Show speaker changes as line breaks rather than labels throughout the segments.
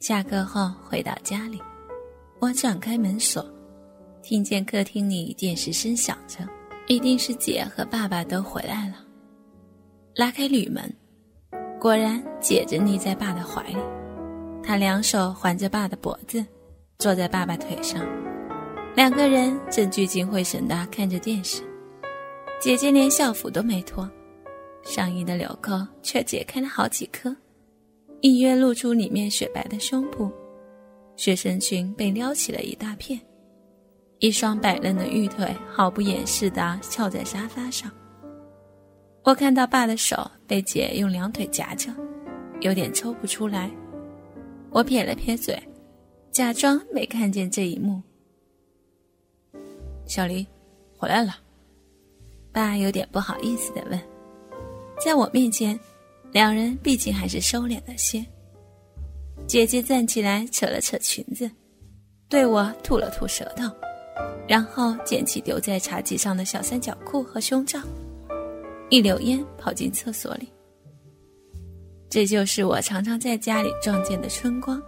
下课后回到家里，我转开门锁，听见客厅里电视声响着，一定是姐和爸爸都回来了。拉开铝门，果然姐正腻在爸的怀里，她两手环着爸的脖子，坐在爸爸腿上，两个人正聚精会神地看着电视。姐姐连校服都没脱，上衣的纽扣却解开了好几颗，隐约露出里面雪白的胸部，学生裙被撩起了一大片，一双白嫩的玉腿毫不掩饰地翘在沙发上。我看到爸的手被姐用两腿夹着，有点抽不出来。我撇了撇嘴，假装没看见这一幕。小黎，回来了。爸有点不好意思的问：“在我面前，两人毕竟还是收敛了些。”姐姐站起来，扯了扯裙子，对我吐了吐舌头，然后捡起丢在茶几上的小三角裤和胸罩，一溜烟跑进厕所里。这就是我常常在家里撞见的春光。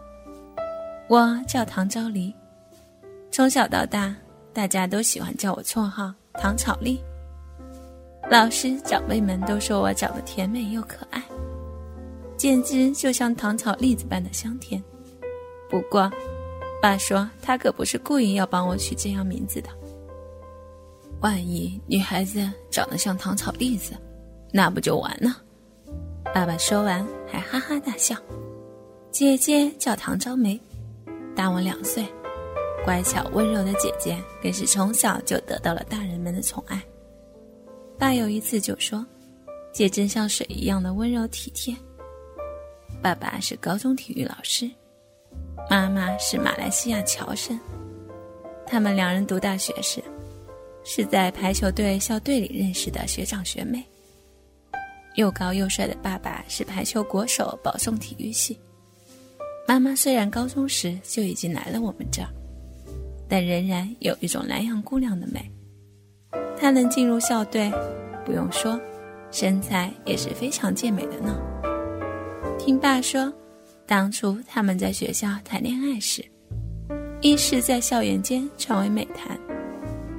我叫唐昭黎，从小到大，大家都喜欢叫我绰号“唐草丽”。老师、长辈们都说我长得甜美又可爱，简直就像糖炒栗子般的香甜。不过，爸说他可不是故意要帮我取这样名字的。万一女孩子长得像糖炒栗子，那不就完了？爸爸说完还哈哈大笑。姐姐叫唐昭梅，大我两岁，乖巧温柔的姐姐更是从小就得到了大人们的宠爱。爸有一次就说：“姐真像水一样的温柔体贴。”爸爸是高中体育老师，妈妈是马来西亚侨生。他们两人读大学时，是在排球队校队里认识的学长学妹。又高又帅的爸爸是排球国手，保送体育系。妈妈虽然高中时就已经来了我们这儿，但仍然有一种南洋姑娘的美。她能进入校队，不用说，身材也是非常健美的呢。听爸说，当初他们在学校谈恋爱时，一是在校园间传为美谈，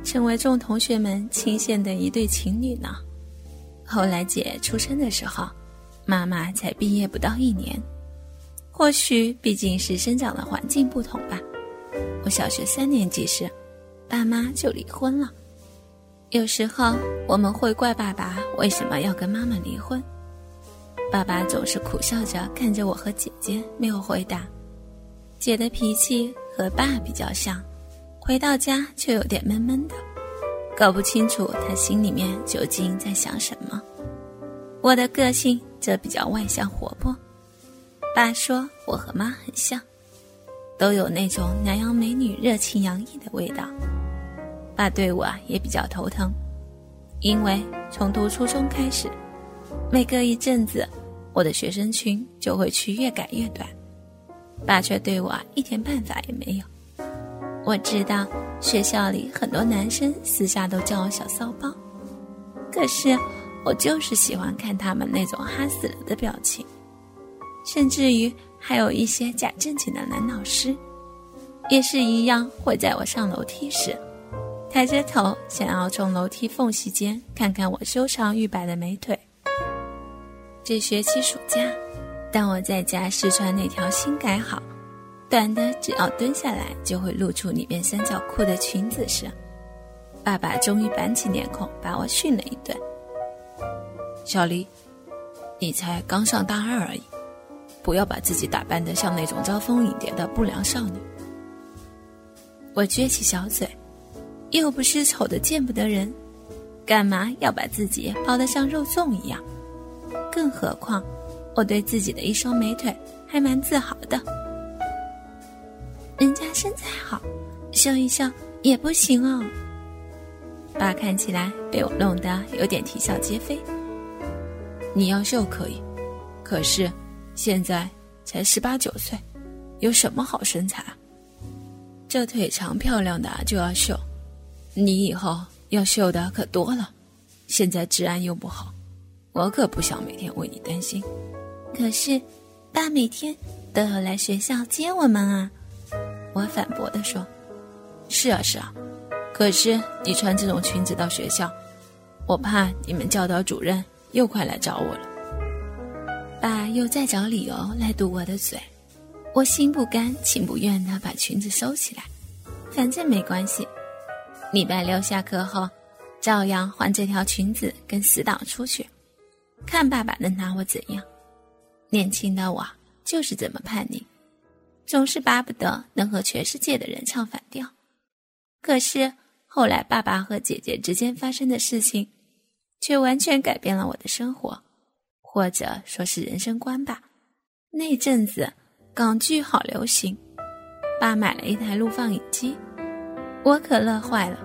成为众同学们倾羡的一对情侣呢。后来姐出生的时候，妈妈才毕业不到一年，或许毕竟是生长的环境不同吧。我小学三年级时，爸妈就离婚了。有时候我们会怪爸爸为什么要跟妈妈离婚，爸爸总是苦笑着看着我和姐姐，没有回答。姐的脾气和爸比较像，回到家却有点闷闷的，搞不清楚他心里面究竟在想什么。我的个性则比较外向活泼，爸说我和妈很像，都有那种南洋美女热情洋溢的味道。爸对我也比较头疼，因为从读初中开始，每隔一阵子，我的学生群就会去越改越短，爸却对我一点办法也没有。我知道学校里很多男生私下都叫我小骚包，可是我就是喜欢看他们那种哈死了的表情，甚至于还有一些假正经的男老师，也是一样会在我上楼梯时。抬着头，想要从楼梯缝隙间看看我修长玉白的美腿。这学期暑假，当我在家试穿那条新改好、短的只要蹲下来就会露出里面三角裤的裙子时，爸爸终于板起脸孔把我训了一顿：“小黎，你才刚上大二而已，不要把自己打扮得像那种招蜂引蝶的不良少女。”我撅起小嘴。又不是丑的见不得人，干嘛要把自己包得像肉粽一样？更何况，我对自己的一双美腿还蛮自豪的。人家身材好，秀一秀也不行哦。爸看起来被我弄得有点啼笑皆非。你要秀可以，可是现在才十八九岁，有什么好身材啊？这腿长漂亮的就要秀。你以后要秀的可多了，现在治安又不好，我可不想每天为你担心。可是，爸每天都要来学校接我们啊！我反驳地说：“是啊，是啊，可是你穿这种裙子到学校，我怕你们教导主任又快来找我了。”爸又在找理由来堵我的嘴，我心不甘情不愿地把裙子收起来，反正没关系。礼拜六下课后，照样换这条裙子跟死党出去，看爸爸能拿我怎样。年轻的我就是这么叛逆。总是巴不得能和全世界的人唱反调，可是后来爸爸和姐姐之间发生的事情，却完全改变了我的生活，或者说是人生观吧。那阵子港剧好流行，爸买了一台录放影机，我可乐坏了，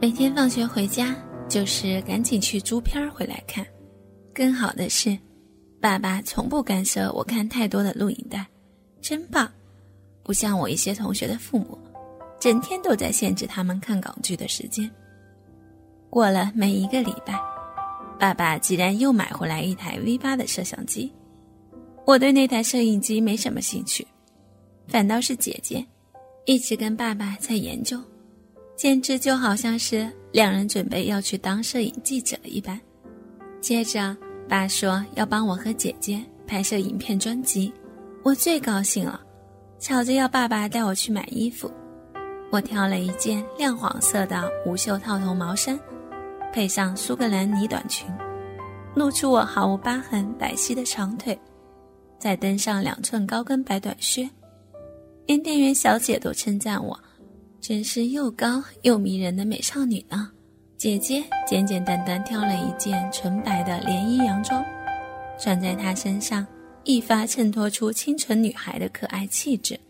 每天放学回家就是赶紧去租片回来看。更好的是，爸爸从不干涉我看太多的录影带，真棒。不像我一些同学的父母，整天都在限制他们看港剧的时间。过了没一个礼拜，爸爸竟然又买回来一台 V 八的摄像机。我对那台摄影机没什么兴趣，反倒是姐姐，一直跟爸爸在研究，简直就好像是两人准备要去当摄影记者一般。接着，爸说要帮我和姐姐拍摄影片专辑，我最高兴了。吵着要爸爸带我去买衣服，我挑了一件亮黄色的无袖套头毛衫，配上苏格兰呢短裙，露出我毫无疤痕白皙的长腿，再登上两寸高跟白短靴，连店员小姐都称赞我，真是又高又迷人的美少女呢。姐姐简简单单挑了一件纯白的连衣洋装，穿在她身上。一发衬托出清纯女孩的可爱气质。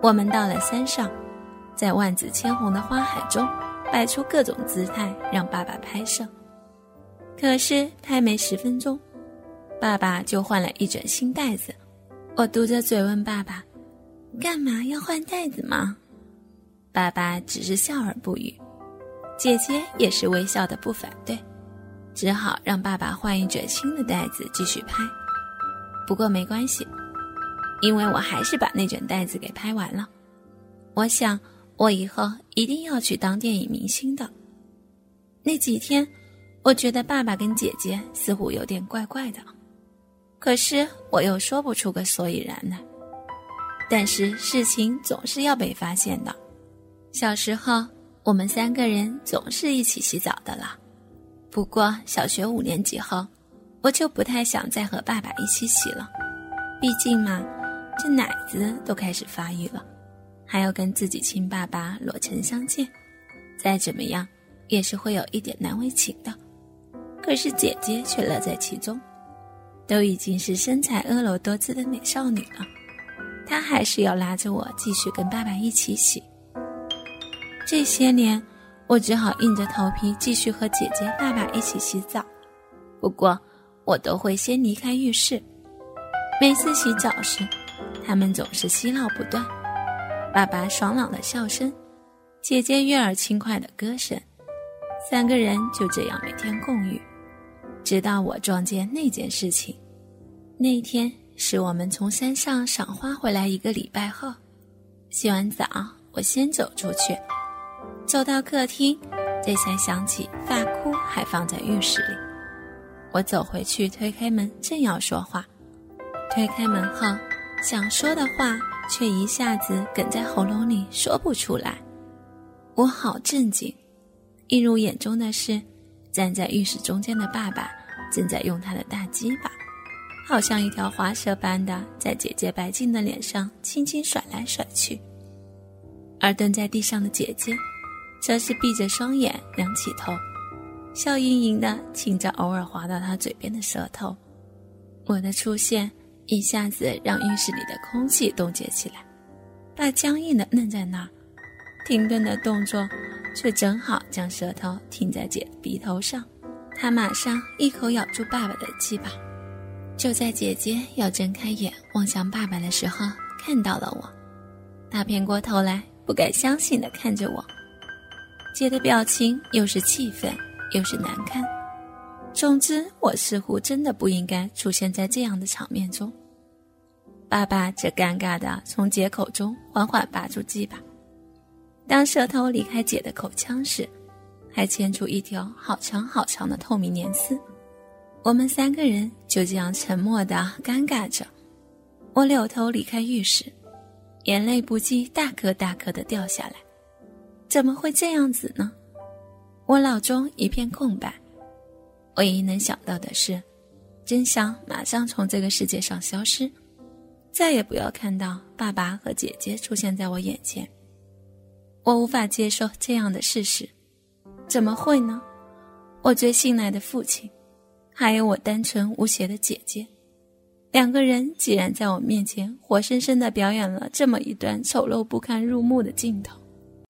我们到了山上，在万紫千红的花海中摆出各种姿态，让爸爸拍摄。可是拍没十分钟，爸爸就换了一卷新袋子。我嘟着嘴问爸爸：“干嘛要换袋子吗？”爸爸只是笑而不语。姐姐也是微笑的不反对，只好让爸爸换一卷新的袋子继续拍。不过没关系，因为我还是把那卷袋子给拍完了。我想，我以后一定要去当电影明星的。那几天，我觉得爸爸跟姐姐似乎有点怪怪的，可是我又说不出个所以然来。但是事情总是要被发现的。小时候，我们三个人总是一起洗澡的了。不过小学五年级后，我就不太想再和爸爸一起洗了，毕竟嘛，这奶子都开始发育了，还要跟自己亲爸爸裸成相见，再怎么样也是会有一点难为情的。可是姐姐却乐在其中，都已经是身材婀娜多姿的美少女了，她还是要拉着我继续跟爸爸一起洗。这些年，我只好硬着头皮继续和姐姐、爸爸一起洗澡，不过。我都会先离开浴室。每次洗澡时，他们总是嬉闹不断。爸爸爽朗的笑声，姐姐悦耳轻快的歌声，三个人就这样每天共浴，直到我撞见那件事情。那天是我们从山上赏花回来一个礼拜后，洗完澡，我先走出去，走到客厅，这才想起发箍还放在浴室里。我走回去，推开门，正要说话，推开门后，想说的话却一下子哽在喉咙里，说不出来。我好震惊，映入眼中的是，站在浴室中间的爸爸正在用他的大鸡巴，好像一条滑蛇般的在姐姐白净的脸上轻轻甩来甩去，而蹲在地上的姐姐，则是闭着双眼，仰起头。笑盈盈的亲着偶尔滑到他嘴边的舌头，我的出现一下子让浴室里的空气冻结起来，他僵硬的愣在那儿，停顿的动作却正好将舌头停在姐鼻头上。他马上一口咬住爸爸的鸡巴，就在姐姐要睁开眼望向爸爸的时候，看到了我，他偏过头来，不敢相信的看着我，姐的表情又是气愤。又是难堪，总之，我似乎真的不应该出现在这样的场面中。爸爸则尴尬的从姐口中缓缓拔出鸡巴。当舌头离开姐的口腔时，还牵出一条好长好长的透明粘丝。我们三个人就这样沉默的尴尬着。我扭头离开浴室，眼泪不禁大颗大颗的掉下来。怎么会这样子呢？我脑中一片空白，唯一能想到的是，真想马上从这个世界上消失，再也不要看到爸爸和姐姐出现在我眼前。我无法接受这样的事实，怎么会呢？我最信赖的父亲，还有我单纯无邪的姐姐，两个人竟然在我面前活生生的表演了这么一段丑陋不堪入目的镜头。